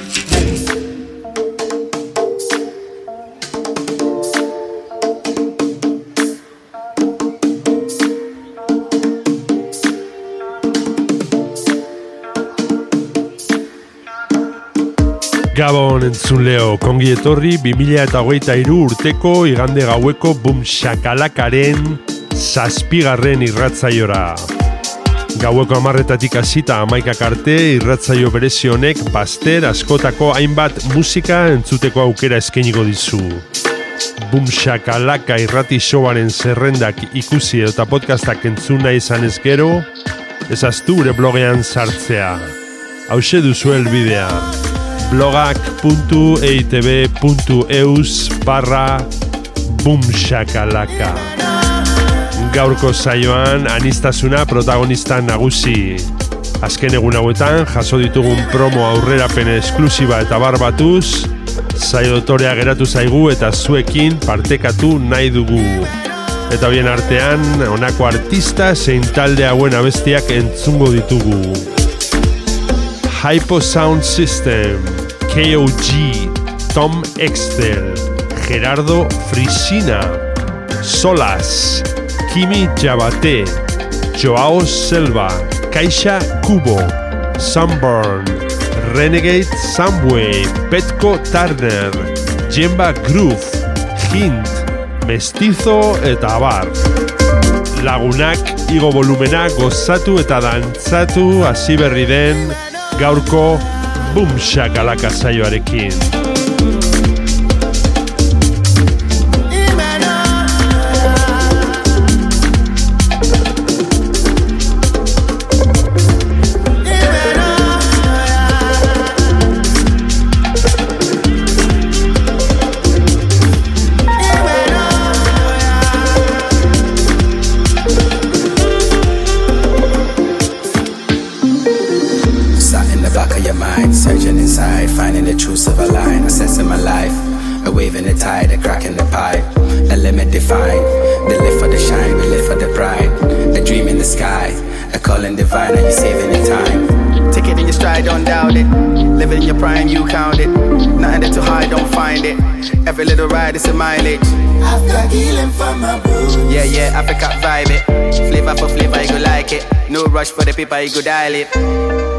Gabon entzun leo, kongi etorri 2008 urteko igande gaueko bum shakalakaren zazpigarren irratzaiora. Gaueko amarretatik hasita amaikak arte irratzaio berezi honek baster askotako hainbat musika entzuteko aukera eskainiko dizu. Bum shakalaka irrati showaren zerrendak ikusi eta podcastak entzuna izan ez gero, ezaztu gure blogean sartzea. Hauxe duzu helbidea blogak.eitb.eus barra bumshakalaka Gaurko zaioan anistasuna protagonista nagusi. Azken egun hauetan jaso ditugun promo aurrerapen esklusiba eta barbatuz, zaiotorea geratu zaigu eta zuekin partekatu nahi dugu. Eta bien artean, honako artista zein talde hauen abestiak entzungo ditugu. Hypo Sound System, KOG, Tom Extel, Gerardo Frisina, Solas, Kimi Jabate, Joao Selva, Caixa Kubo, Sunburn, Renegade Samway, Petco Turner, Jemba Groove, Hint, Mestizo eta Abar. Lagunak igo volumena gozatu eta dantzatu hasi berri den gaurko Boom Shakalaka saioarekin. A divine, are you saving the time? Take it in your stride, don't doubt it. Living in your prime, you count it. Nothing there to hide, don't find it. Every little ride is a mileage. I've got healing from my boots. Yeah, yeah, Africa vibe it. Flavor for flavor, you go like it. No rush for the paper, you go dial it.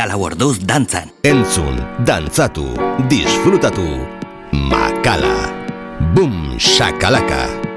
Hogeita lau orduz dantzan. Entzun, dantzatu, disfrutatu, makala. Bum, shakalaka.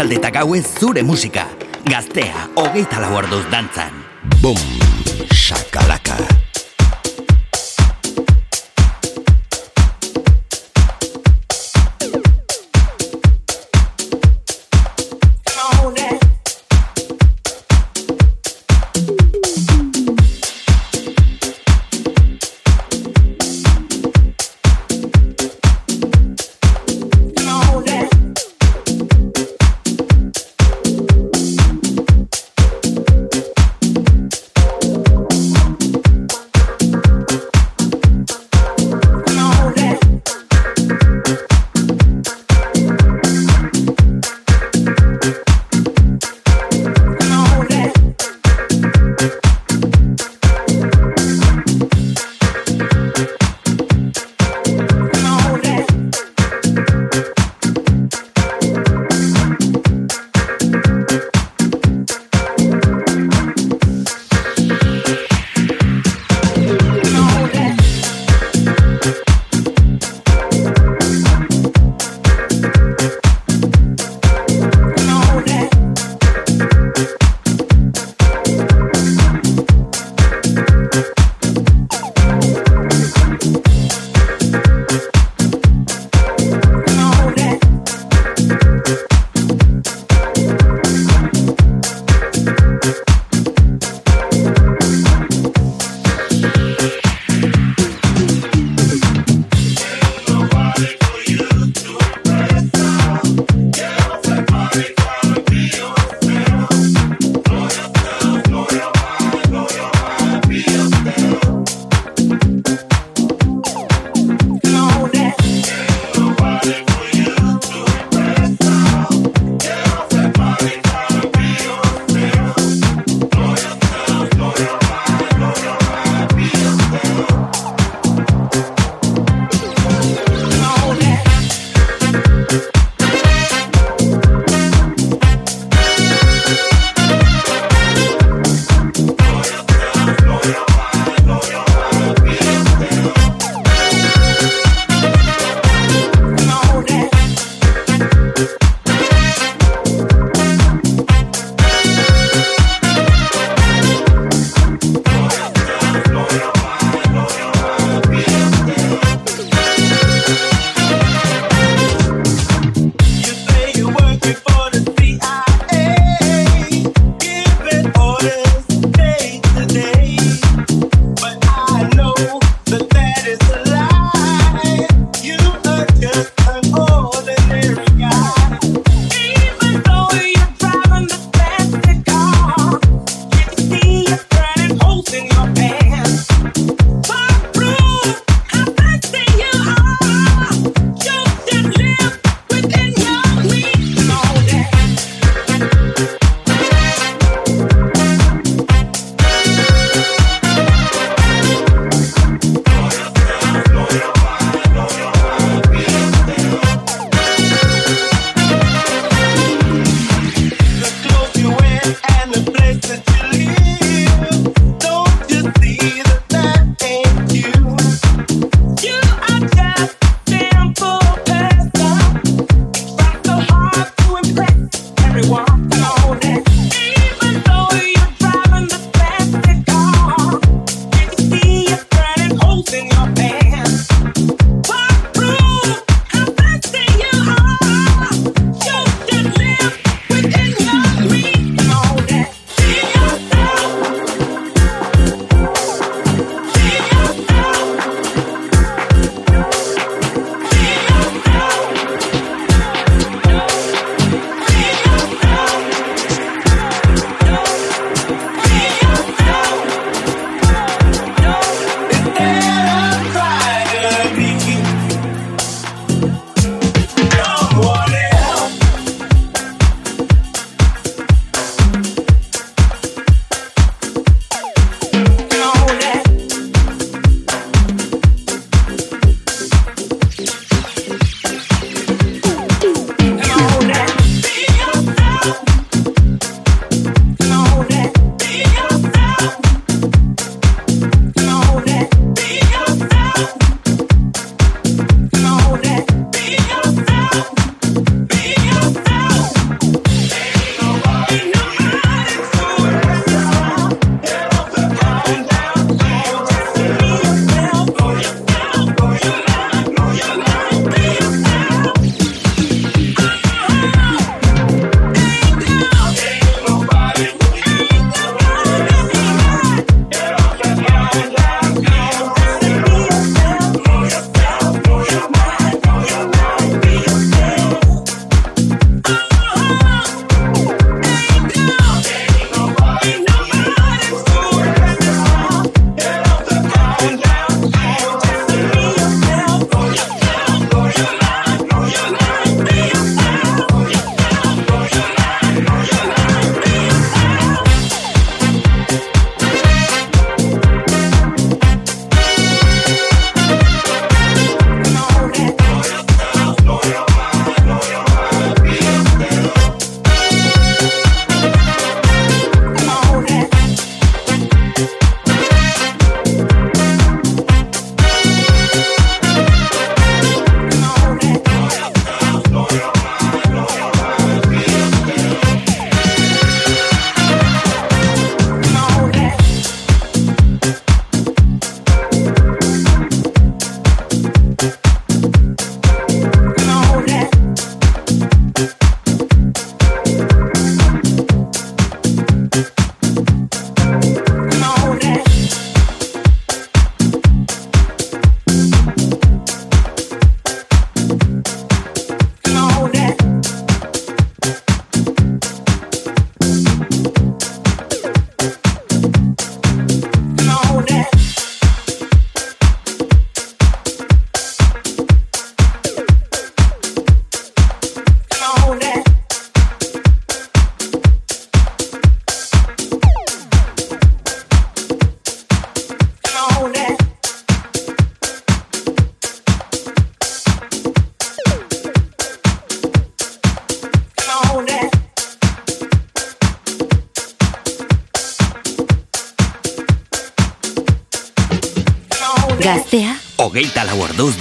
Arratsalde eta gauez zure musika. Gaztea, hogeita lau orduz dantzan. Bum,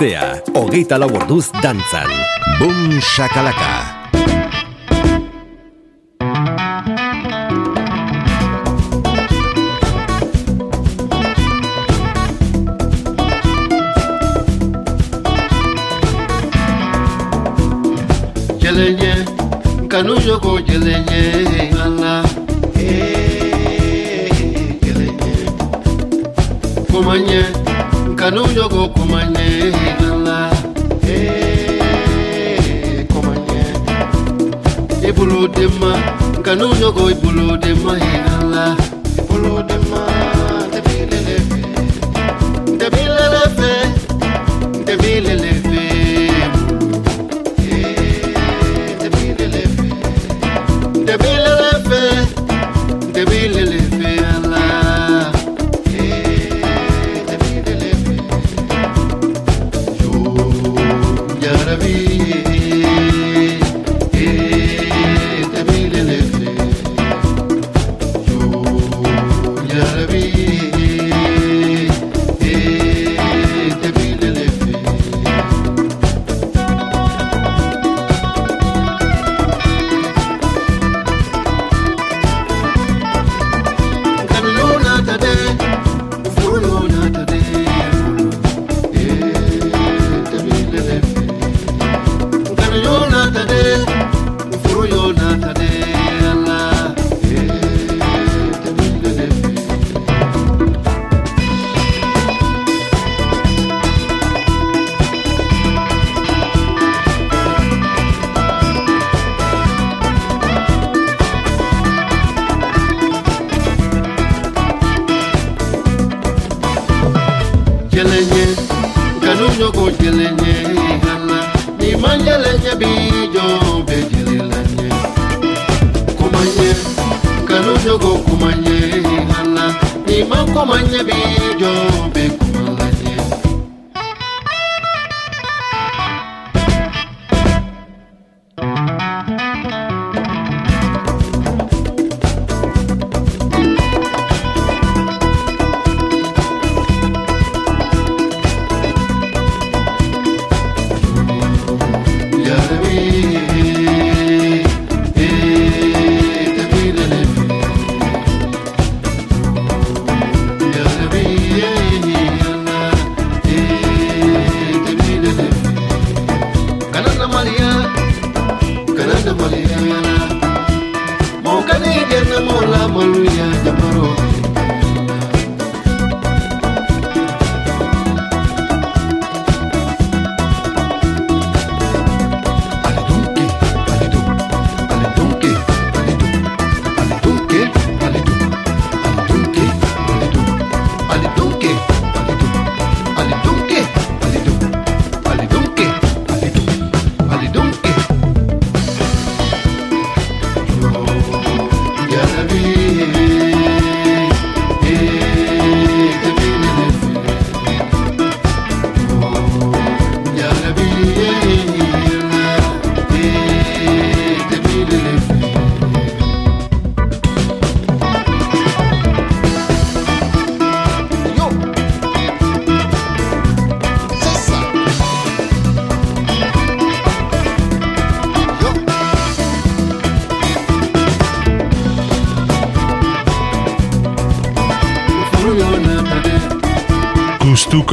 Astea, hogeita lau orduz dantzan. Bum shakalaka.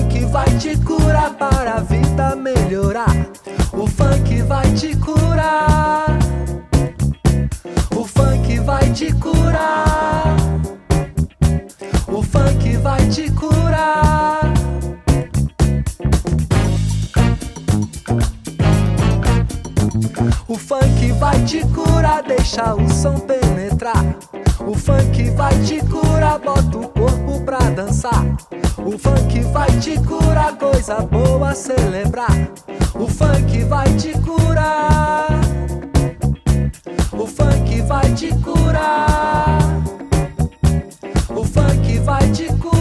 funk vai te curar para a vida melhorar. O funk vai te curar. O funk vai te curar. O funk vai te curar. O funk vai te curar, deixa o som penetrar. O funk vai te curar, bota o corpo pra dançar. O funk vai te curar, coisa boa celebrar. O funk vai te curar. O funk vai te curar. O funk vai te curar.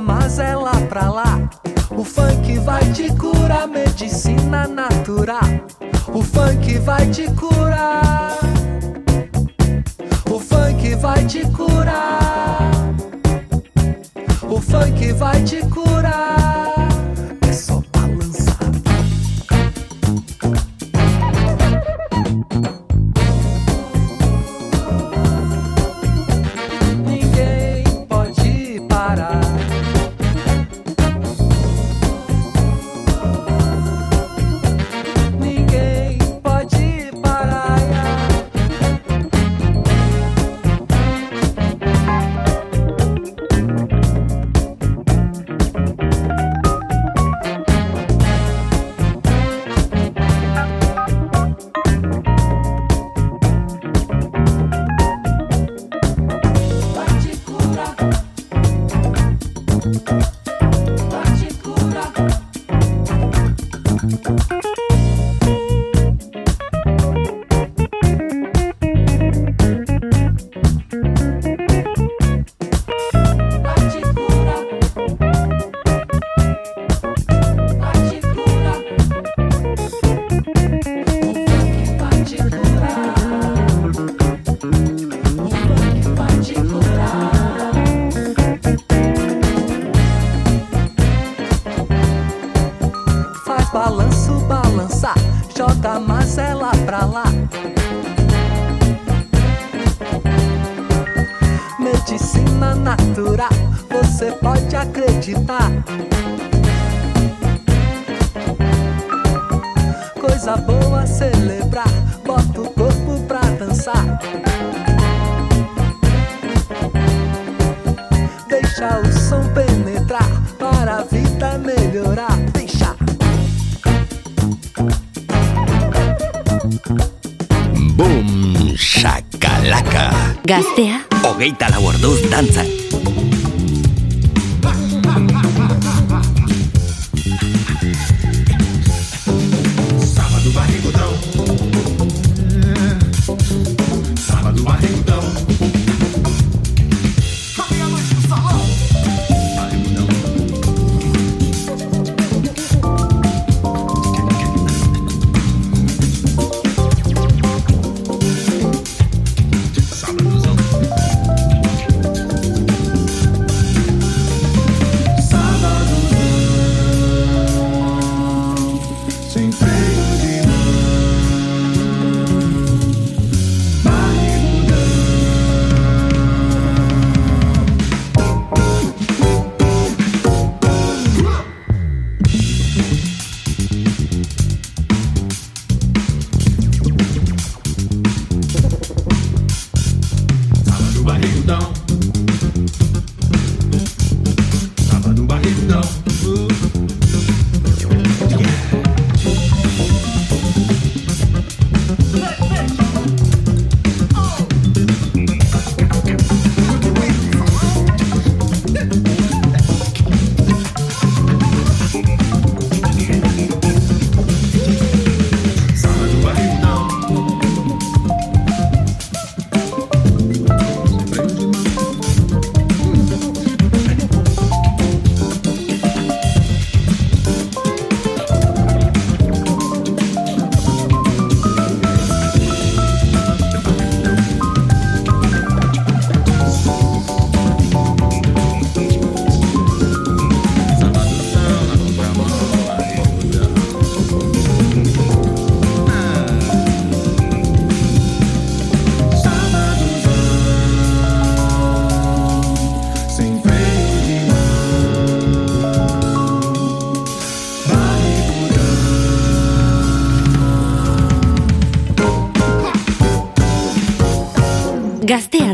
mas é lá pra lá.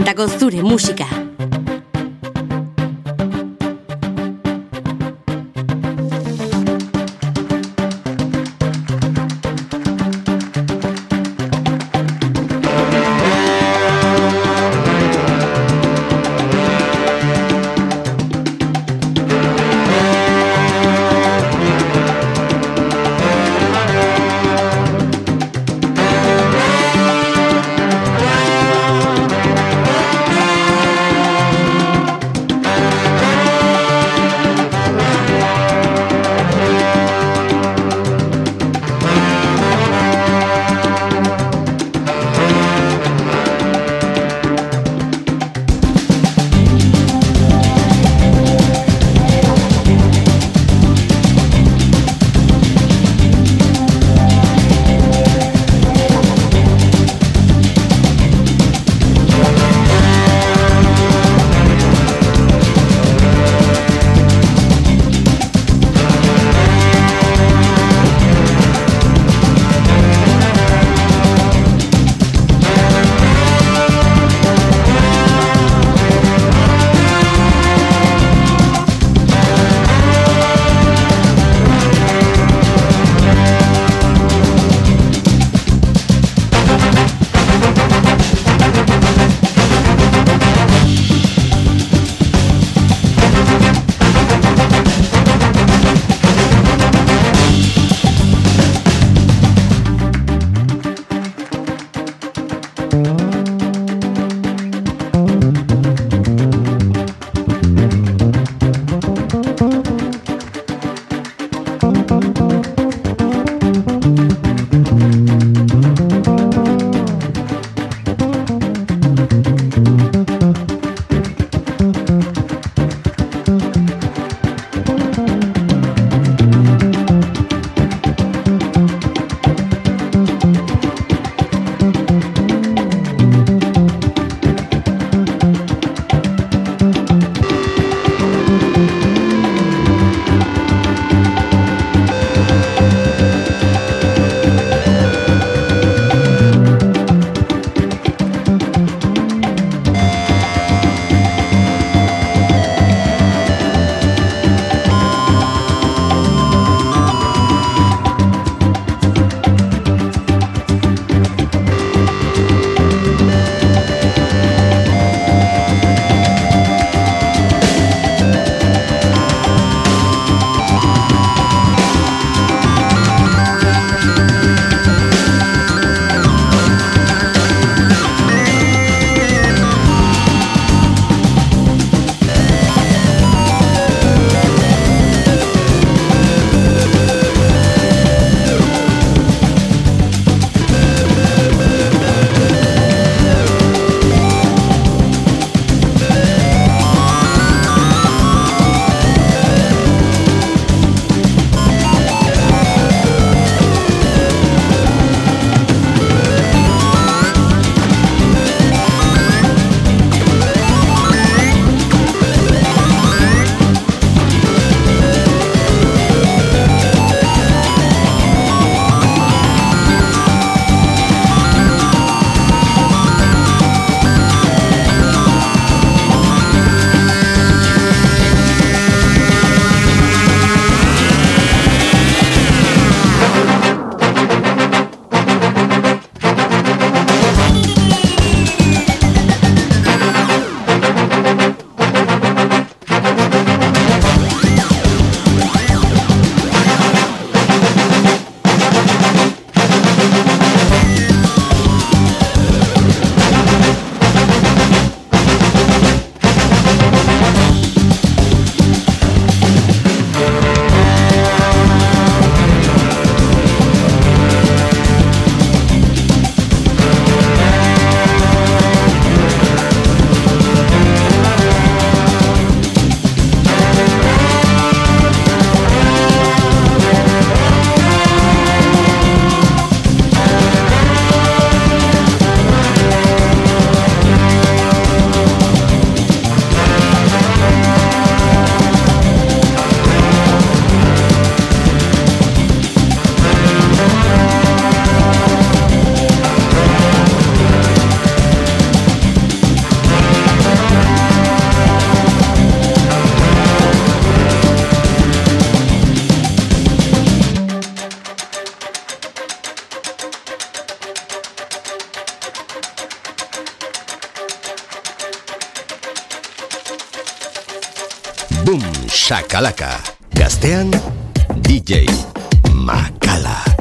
Tacosture Música. Boom Shakalaka. Gaztean DJ Makala.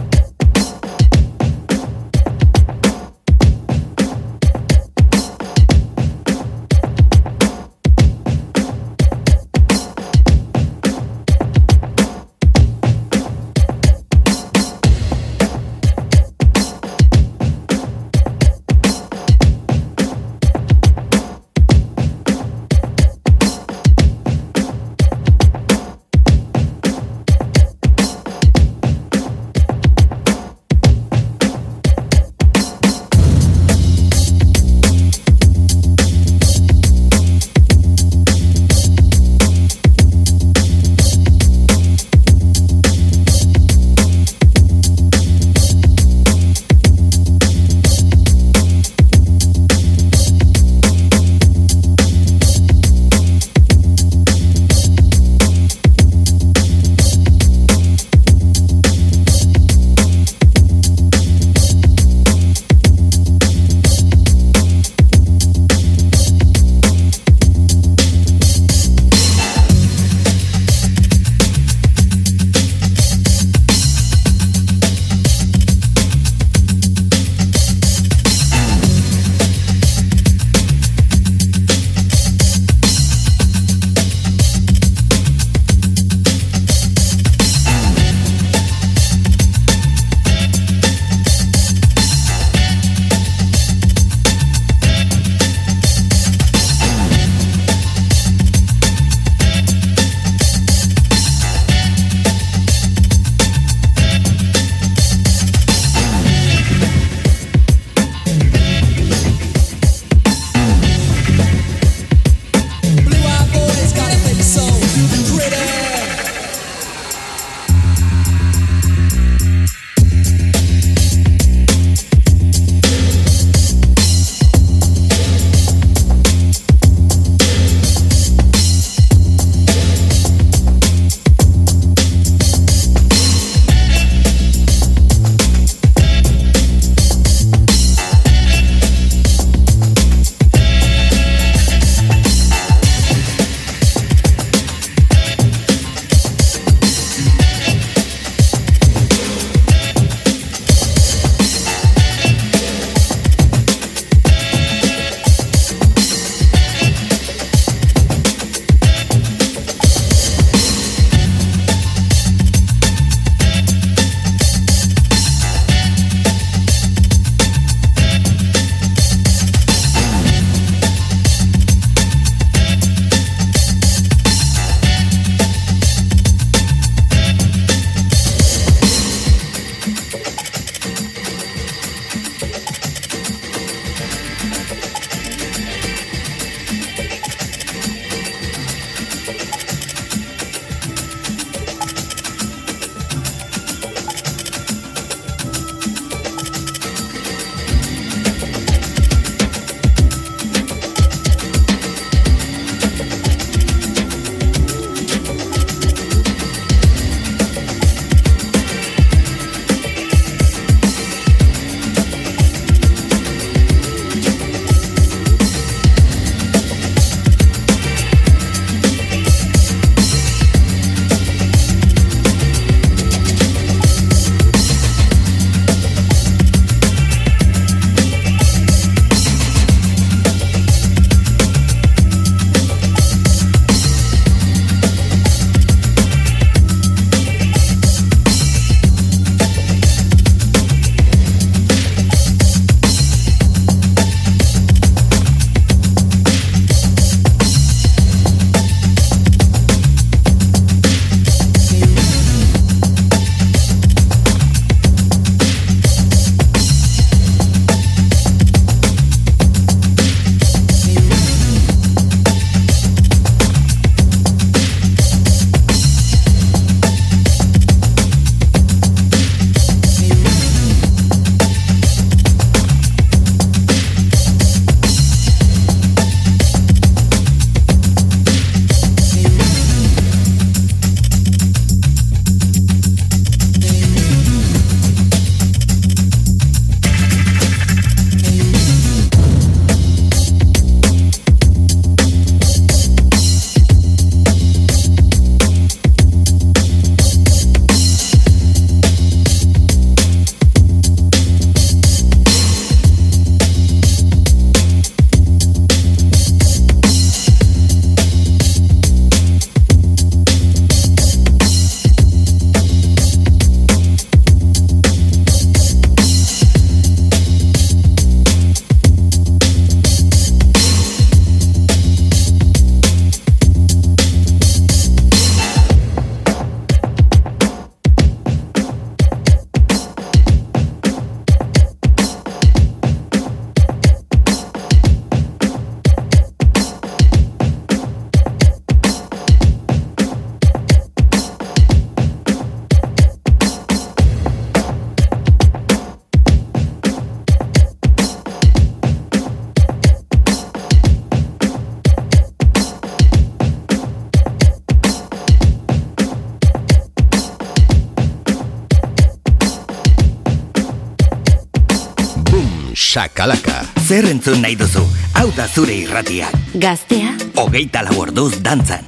sakalaka. Zer entzun nahi duzu, hau da zure irratia. Gaztea? Hogeita lau orduz dantzan.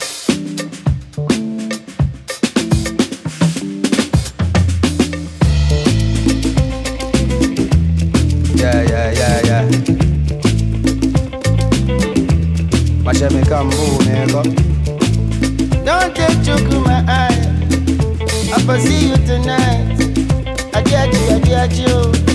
Yeah, yeah, yeah, yeah. Watch me come move. Don't take joke in my eye. I'll see you tonight. I get you, I get you.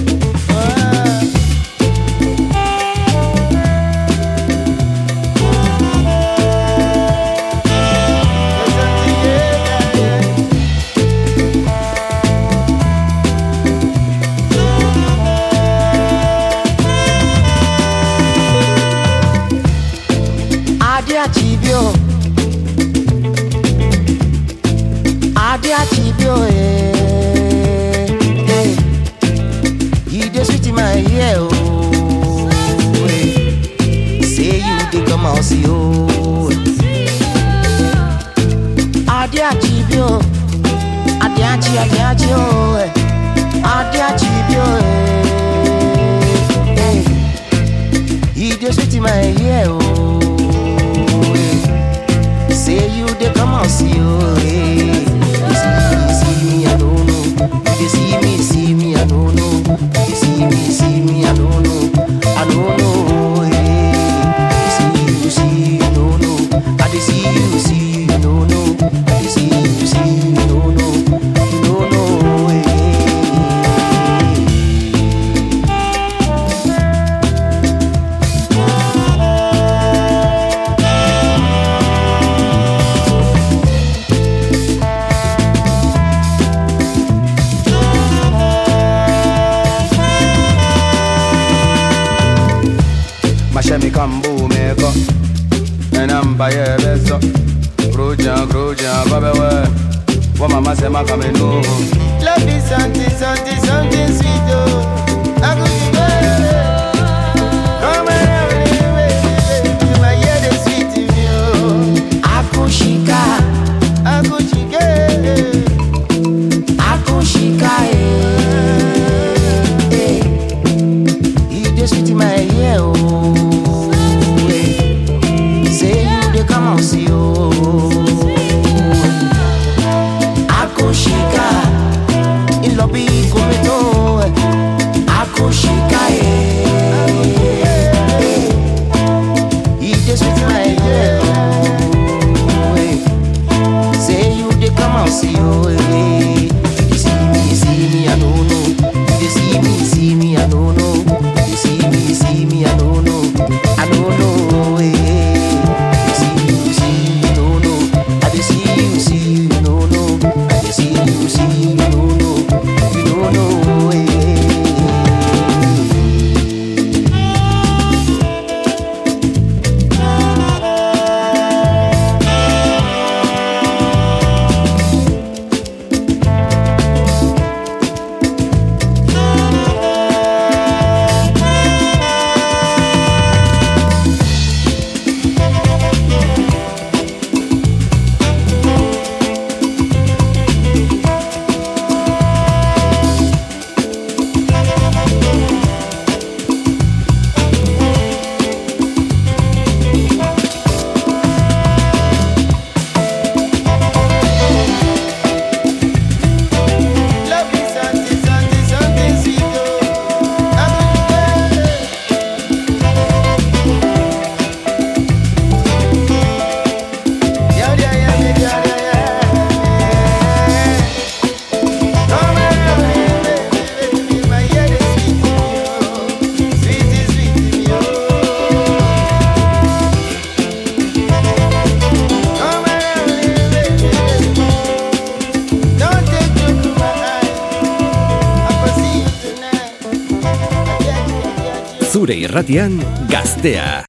irratian gaztea.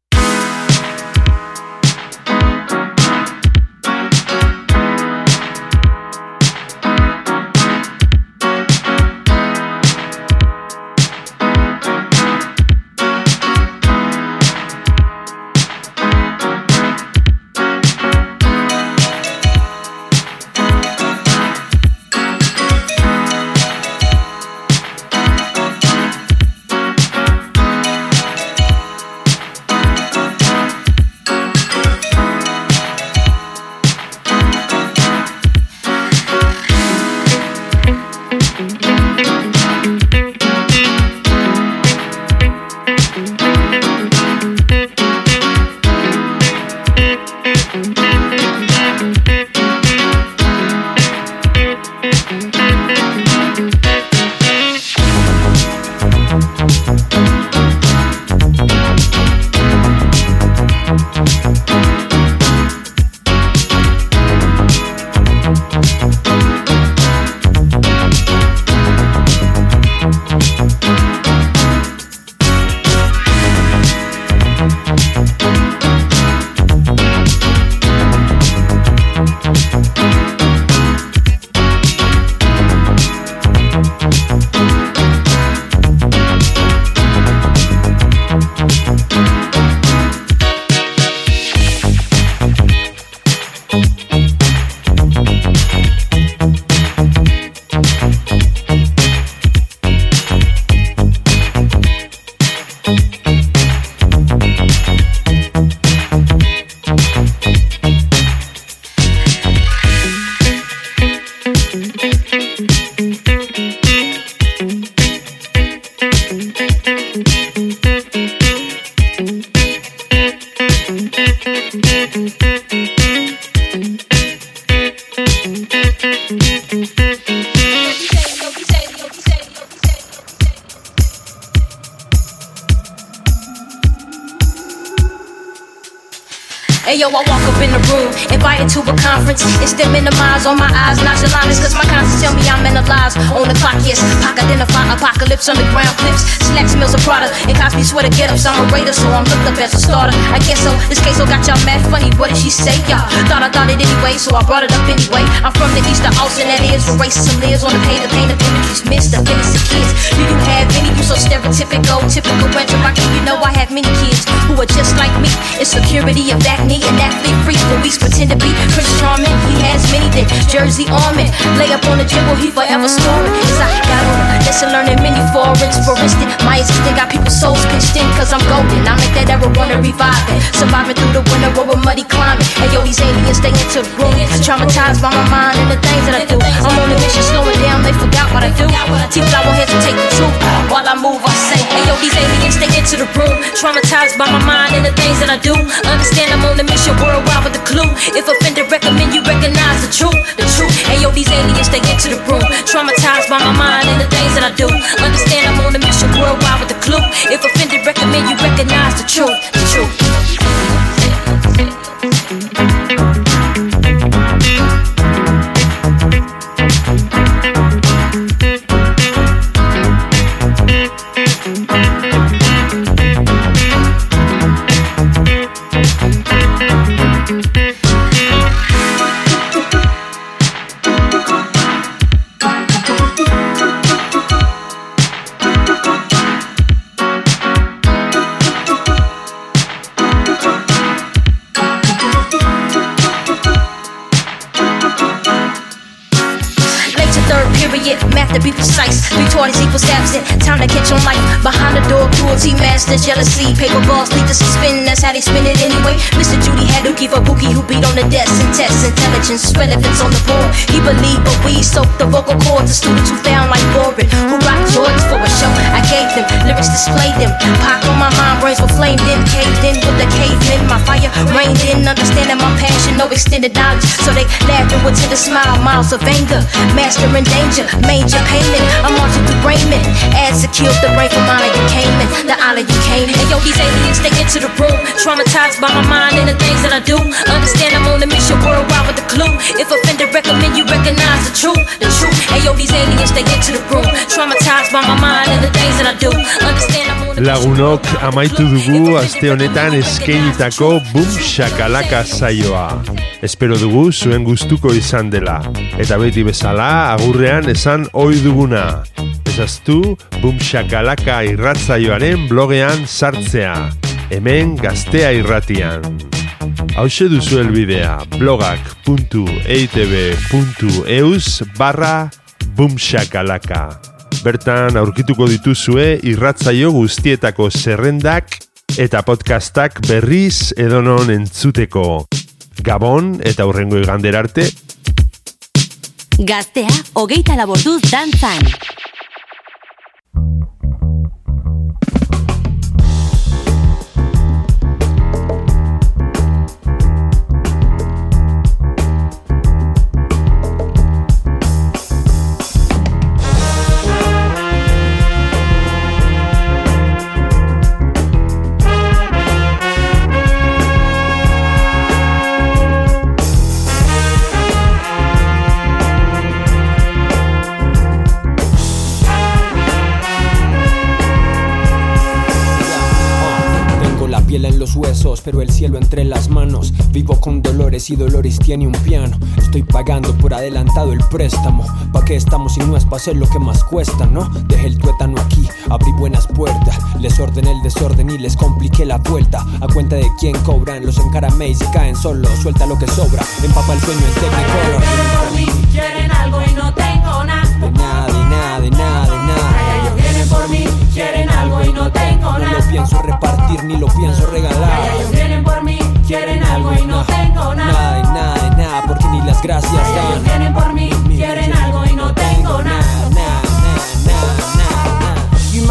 Analyzed. On the clock, yes, Pac identify apocalypse, underground clips. Slacks, mills of product, and Cosby sweater get ups. I'm a raider, so I'm looked up as a starter. I guess so. This case so got y'all mad funny. What did she say, y'all? Thought I thought it anyway, so I brought it up anyway. I'm from the east of Austin, that is where racism lives on the page. The pain of images missed, the innocent kids. Do you have any? You so stereotypical, typical. I can you know I have many kids who are just like me. Insecurity of that knee and athlete freaks, but we pretend to be Prince Charming. He has many than Jersey Armin. Lay up on the dribble, he forever scoring. Cause I got a lesson learning many foreigns. For instance, my assistant got people's souls pinched in cause I'm golden. I make that ever wanna revive it. Surviving through the winter over muddy climate. And yo, these aliens stay into the room. Traumatized by my mind and the things that I do. I'm on a mission slowing down, they forgot what I do. Teeth, I won't hesitate to truth. While I move, I say, hey yo, these aliens stay into the room. Traumatized by my mind and the things that I do. Understand I'm on a mission worldwide with the clue. If offended, recommend you recognize the truth. The truth. Hey yo, these aliens stay into the room. Traumatized by my mind and the things that I do. Understand I'm on a mission worldwide with the clue. If offended, recommend you recognize the truth. The truth. To be precise. Retarded equals absent. Time to catch on life. Behind the door, cruelty, masters, jealousy. Paper balls lead to suspend. That's how they spin it anyway. Mr. Judy had to give a bookie who beat on the desk and test intelligence, relevance on the board. He believed, but we soaked the vocal cords. The students who found like boring. Who rocked Jordans for a show. I gave them lyrics, displayed them. Pop on my mind, brains were flamed in, caved in with the cavemen. My fire rained in, understanding my passion, no extended knowledge. So they laughing with to the smile, miles of anger. Master in danger, major payment. I'm marching through Raymond. Ads to kill the brain from honor you came in. The honor you came in. And yo, these aliens, they into the room. Traumatized by my mind and the things that I do. Understand I'm on a mission worldwide with the clue. If offended, recommend you recognize the truth. The truth. And yo, these aliens, they into the room. Traumatized by my mind and the things that I do. Understand I'm on a Lagunok amaitu dugu aste honetan eskeinitako Boom Shakalaka saioa. Espero dugu zuen gustuko izan dela. Eta beti bezala agurrean esan ohi duguna. Ezaztu Boom Shakalaka irratzaioaren blogean sartzea. Hemen gaztea irratian. Hauxe duzu elbidea blogak.eitb.eus barra boomshakalaka. Bertan aurkituko dituzue irratzaio guztietako zerrendak eta podcastak berriz edonon entzuteko. Gabon eta hurrengo igander arte. Gaztea, hogeita laborduz dantzan. Pero el cielo entre las manos. Vivo con dolores y Dolores tiene un piano. Estoy pagando por adelantado el préstamo. ¿Pa' qué estamos si no es pa' hacer lo que más cuesta, no? Dejé el tuétano aquí, abrí buenas puertas. Les ordené el desorden y les compliqué la vuelta. A cuenta de quién cobran, los encaramé y caen solo. Suelta lo que sobra, empapa el sueño en Technicolor. quieren algo y no no lo pienso repartir ni lo pienso regalar. Ellos vienen por mí, quieren algo y no tengo Nada nada. de nada, de nada, porque ni las gracias Ellos dan. vienen por mí,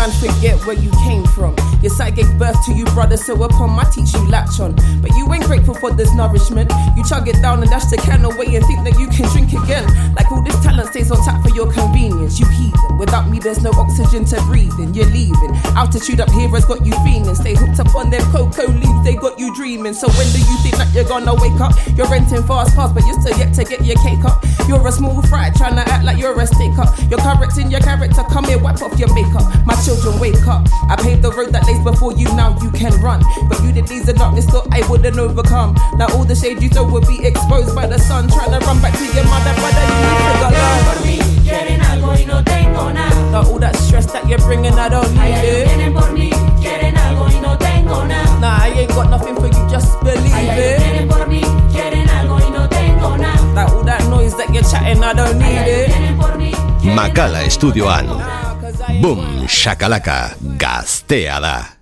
man forget where you came from. Your side gave birth to you, brother, so upon my teach you latch on. But you ain't grateful for this nourishment. You chug it down and dash the can away and think that you can drink again. Like all this talent stays on tap for your convenience. You heathen. Without me, there's no oxygen to breathe in. You're leaving. Altitude up here has got you feeling. Stay hooked up on them cocoa leaves they got you dreaming. So when do you think that you're gonna wake up? You're renting fast cars, but you're still yet to get your cake up. You're a small fry trying to act like you're a stick up. You're correcting your character, come here, wipe off your makeup. My children, wake up. I paved the road that lays before you, now you can run. But you did these and darkness, thought I wouldn't overcome. Now all the shade you throw will be exposed by the sun. Trying to run back to your mother, brother, you need to go love. Quieren algo y no tengo nada. Now all that stress that you're bringing, I don't need it. vienen por mí, quieren algo y no tengo nada. Nah, I ain't got nothing for you, just believe it. vienen por mí, quieren algo y no tengo nada. Like all that noise that you're chatting, I don't need it. Vienen por mí, Makala estudioan. Boom, shakalaka, gaztea da.